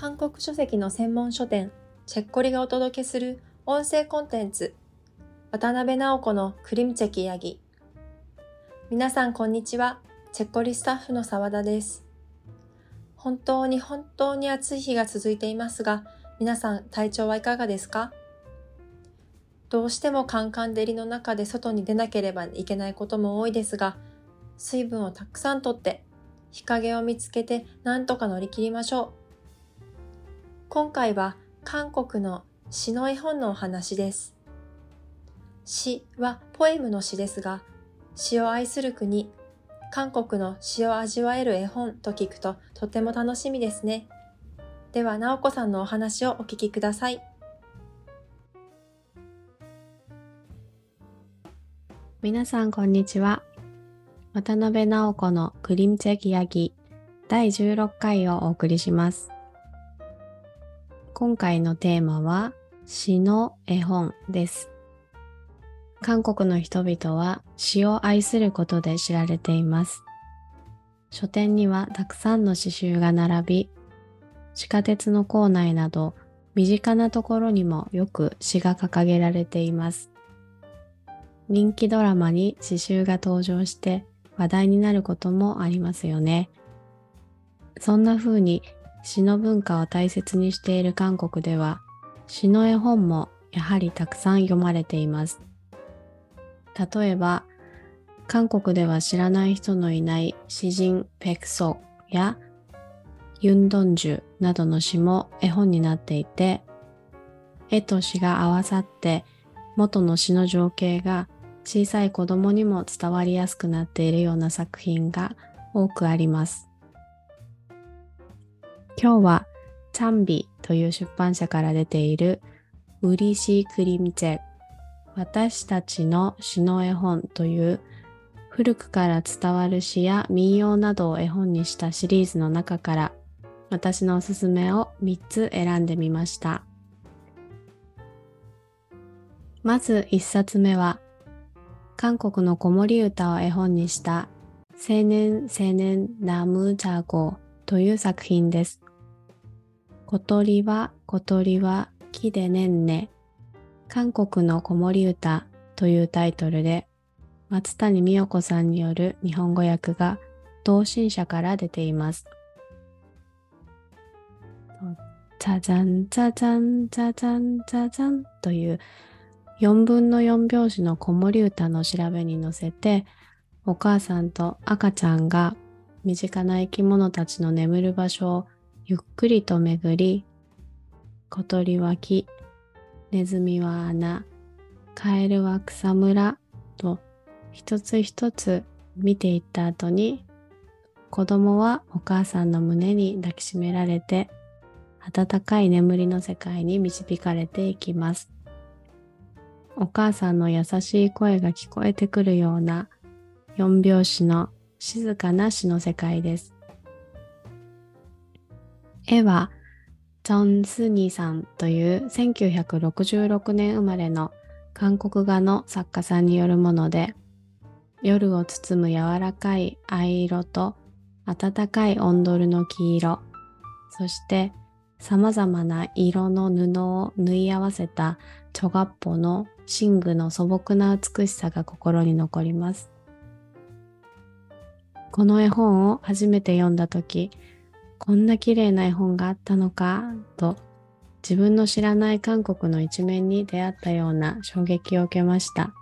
韓国書籍の専門書店、チェッコリがお届けする音声コンテンツ、渡辺直子のクリムチェキヤギ。皆さんこんにちは。チェッコリスタッフの澤田です。本当に本当に暑い日が続いていますが、皆さん体調はいかがですか？どうしてもカンカン照りの中で外に出なければいけないことも多いですが、水分をたくさんとって日陰を見つけて何とか乗り切りましょう。今回は韓国の詩の絵本のお話です。詩はポエムの詩ですが、詩を愛する国、韓国の詩を味わえる絵本と聞くととても楽しみですね。では、直子さんのお話をお聞きください。皆さん、こんにちは。渡辺直子のクリムチェキヤギ第16回をお送りします。今回のテーマは詩の絵本です。韓国の人々は詩を愛することで知られています。書店にはたくさんの詩集が並び、地下鉄の構内など身近なところにもよく詩が掲げられています。人気ドラマに詩集が登場して話題になることもありますよね。そんな風に詩の文化を大切にしている韓国では詩の絵本もやはりたくさん読まれています。例えば韓国では知らない人のいない詩人ペクソやユンドンジュなどの詩も絵本になっていて絵と詩が合わさって元の詩の情景が小さい子供にも伝わりやすくなっているような作品が多くあります。今日はチャンビという出版社から出ているウリシークリミチェ私たちの詩の絵本という古くから伝わる詩や民謡などを絵本にしたシリーズの中から私のおすすめを3つ選んでみました。まず1冊目は韓国の子守歌を絵本にした青年青年ナムジャゴという作品です。小鳥は小鳥は木でねんね韓国の子守歌というタイトルで松谷美代子さんによる日本語訳が同心者から出ています。ザザンザザンザザンザザンという4分の4拍子の子守歌の調べに乗せてお母さんと赤ちゃんが身近な生き物たちの眠る場所をゆっくりと巡り小鳥は木ネズミは穴カエルは草むらと一つ一つ見ていった後に子供はお母さんの胸に抱きしめられて暖かい眠りの世界に導かれていきます。お母さんの優しい声が聞こえてくるような四拍子の静かな詩の世界です。絵はチョン・スニーさんという1966年生まれの韓国画の作家さんによるもので夜を包む柔らかい藍色と暖かいオンドルの黄色そして様々な色の布を縫い合わせたチョガッポの寝具の素朴な美しさが心に残ります。この絵本を初めて読んだ時、こんな綺麗な絵本があったのかと自分の知らない韓国の一面に出会ったような衝撃を受けました。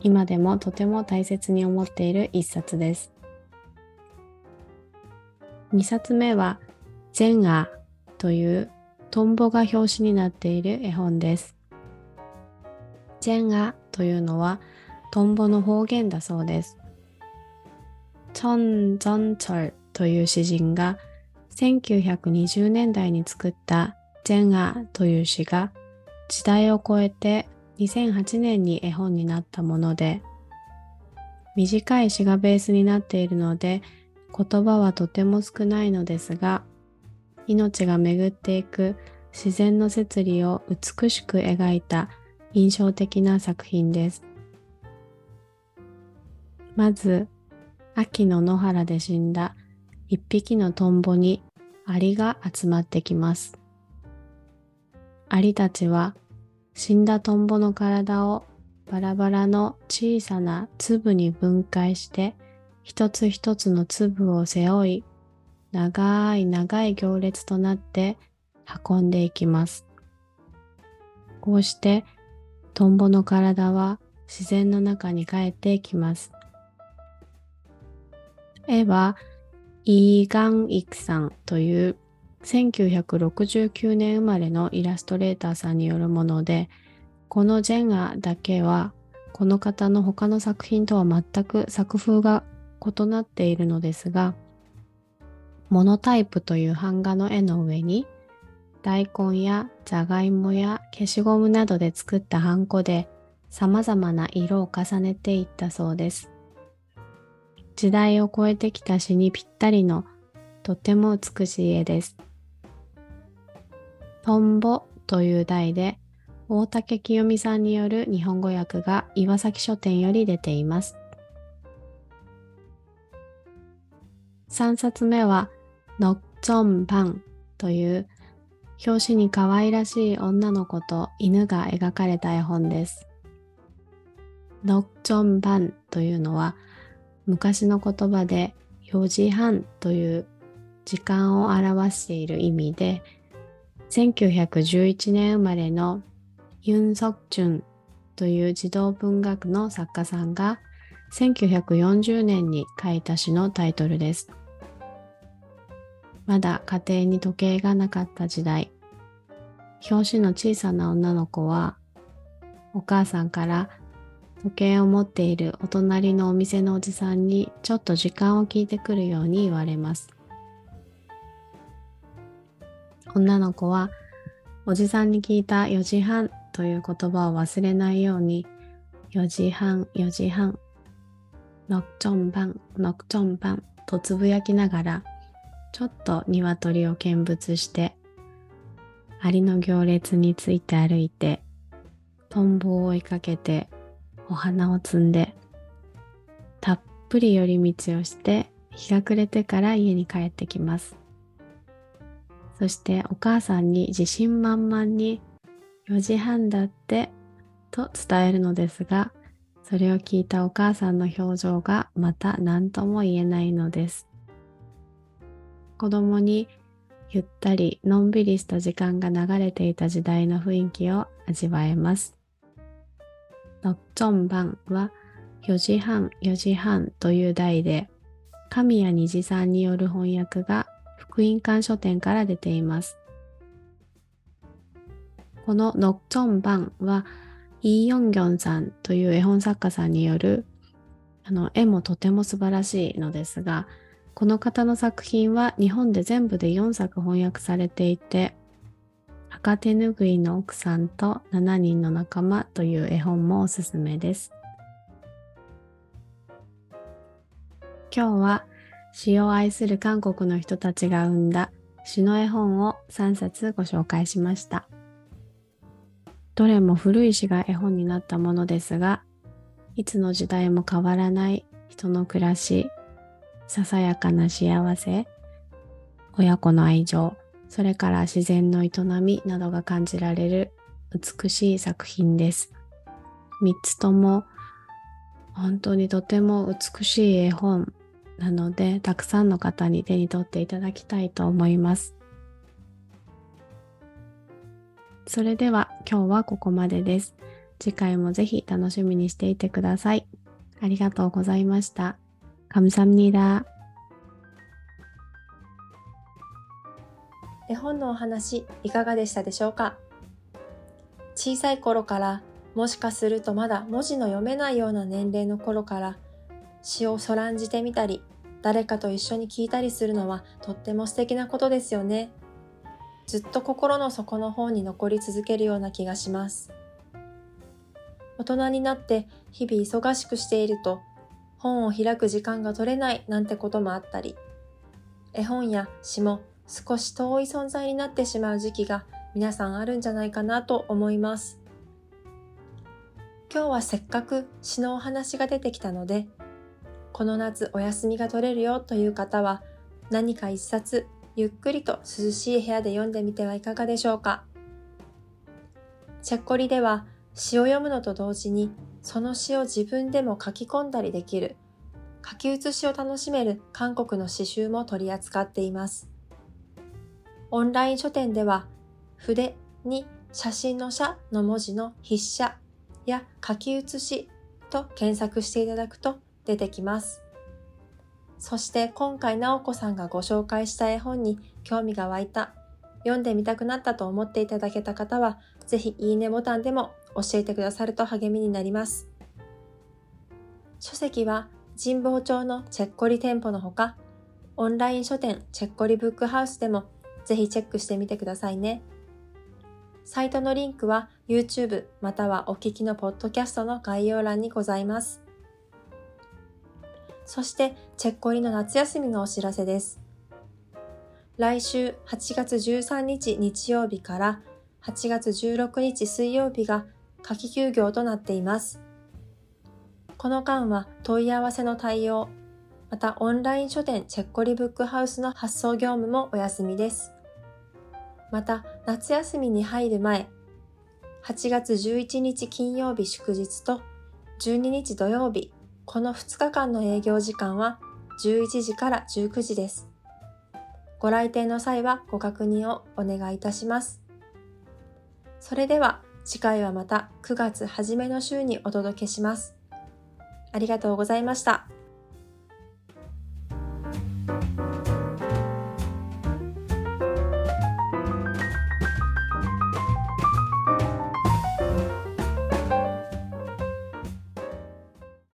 今でもとても大切に思っている一冊です。2冊目は、ジェンアというトンボが表紙になっている絵本です。チェンガというのはトンボの方言だそうです。チョン・ジョンチョルという詩人が1920年代に作ったジェンガという詩が時代を超えて2008年に絵本になったもので短い詩がベースになっているので言葉はとても少ないのですが命が巡っていく自然の摂理を美しく描いた印象的な作品です。まず、秋の野原で死んだ一匹のトンボにアリが集まってきます。アリたちは死んだトンボの体をバラバラの小さな粒に分解して一つ一つの粒を背負い長い長い行列となって運んでいきます。こうしてトンボの体は自然の中に帰っていきます。絵はイーガン・イクさんという1969年生まれのイラストレーターさんによるもので、このジェンガだけはこの方の他の作品とは全く作風が異なっているのですが、モノタイプという版画の絵の上に大根やじゃがいもや消しゴムなどで作ったハンコで様々な色を重ねていったそうです。時代を超えてきた詩にぴったりのとても美しい絵です。トンボという題で大竹清美さんによる日本語訳が岩崎書店より出ています。3冊目はノッチョンパンという表紙に可愛らしい女の子と犬が描かれた絵本です。ノッチョンパンというのは昔の言葉で4時半という時間を表している意味で1911年生まれのユン・ソクチュンという児童文学の作家さんが1940年に書いた詩のタイトルです。まだ家庭に時計がなかった時代、表紙の小さな女の子はお母さんから時計を持っているお隣のお店のおじさんにちょっと時間を聞いてくるように言われます。女の子はおじさんに聞いた4時半という言葉を忘れないように4時半4時半ノクチョンバンノクチョンバンとつぶやきながらちょっと鶏を見物してアリの行列について歩いてトンボを追いかけてお花を摘んでたっぷり寄り道をして日が暮れてから家に帰ってきます。そしてお母さんに自信満々に4時半だってと伝えるのですがそれを聞いたお母さんの表情がまた何とも言えないのです。子供にゆったりのんびりした時間が流れていた時代の雰囲気を味わえます。ノッチョンバンは4時半4時半という題で神谷虹さんによる翻訳が福音館書店から出ています。このノッチョンバンはイ・ヨンギョンさんという絵本作家さんによるあの絵もとても素晴らしいのですがこの方の作品は日本で全部で4作翻訳されていて赤手ぬぐいの奥さんと7人の仲間という絵本もおすすめです。今日は詩を愛する韓国の人たちが生んだ詩の絵本を3冊ご紹介しました。どれも古い詩が絵本になったものですが、いつの時代も変わらない人の暮らし、ささやかな幸せ、親子の愛情、それから自然の営みなどが感じられる美しい作品です。3つとも本当にとても美しい絵本なのでたくさんの方に手に取っていただきたいと思います。それでは今日はここまでです。次回もぜひ楽しみにしていてください。ありがとうございました。감사합니다 絵本のお話いかがでしたでしょうか？小さい頃からもしかするとまだ文字の読めないような年齢の頃から詩をそらんじてみたり誰かと一緒に聞いたりするのはとっても素敵なことですよね。ずっと心の底の方に残り続けるような気がします。大人になって日々忙しくしていると本を開く時間が取れないなんてこともあったり絵本や詩も少し遠い存在になってしまう時期が皆さんあるんじゃないかなと思います。今日はせっかく詩のお話が出てきたので、この夏お休みが取れるよという方は何か一冊ゆっくりと涼しい部屋で読んでみてはいかがでしょうか。チェッコリでは詩を読むのと同時にその詩を自分でも書き込んだりできる書き写しを楽しめる韓国の詩集も取り扱っています。オンライン書店では筆に写真の写の文字の筆写や書き写しと検索していただくと出てきます。そして今回直子さんがご紹介した絵本に興味が湧いた、読んでみたくなったと思っていただけた方は、ぜひいいねボタンでも教えてくださると励みになります。書籍は神保町のチェッコリ店舗のほか、オンライン書店チェッコリブックハウスでもぜひチェックしてみてくださいね。サイトのリンクは YouTube またはお聞きのポッドキャストの概要欄にございます。そして、チェッコリの夏休みのお知らせです。来週8月13日日曜日から8月16日水曜日が夏季休業となっています。この間は問い合わせの対応、またオンライン書店チェッコリブックハウスの発送業務もお休みです。また夏休みに入る前、8月11日金曜日祝日と12日土曜日この2日間の営業時間は11時から19時です。ご来店の際はご確認をお願いいたします。それでは次回はまた9月初めの週にお届けします。ありがとうございました。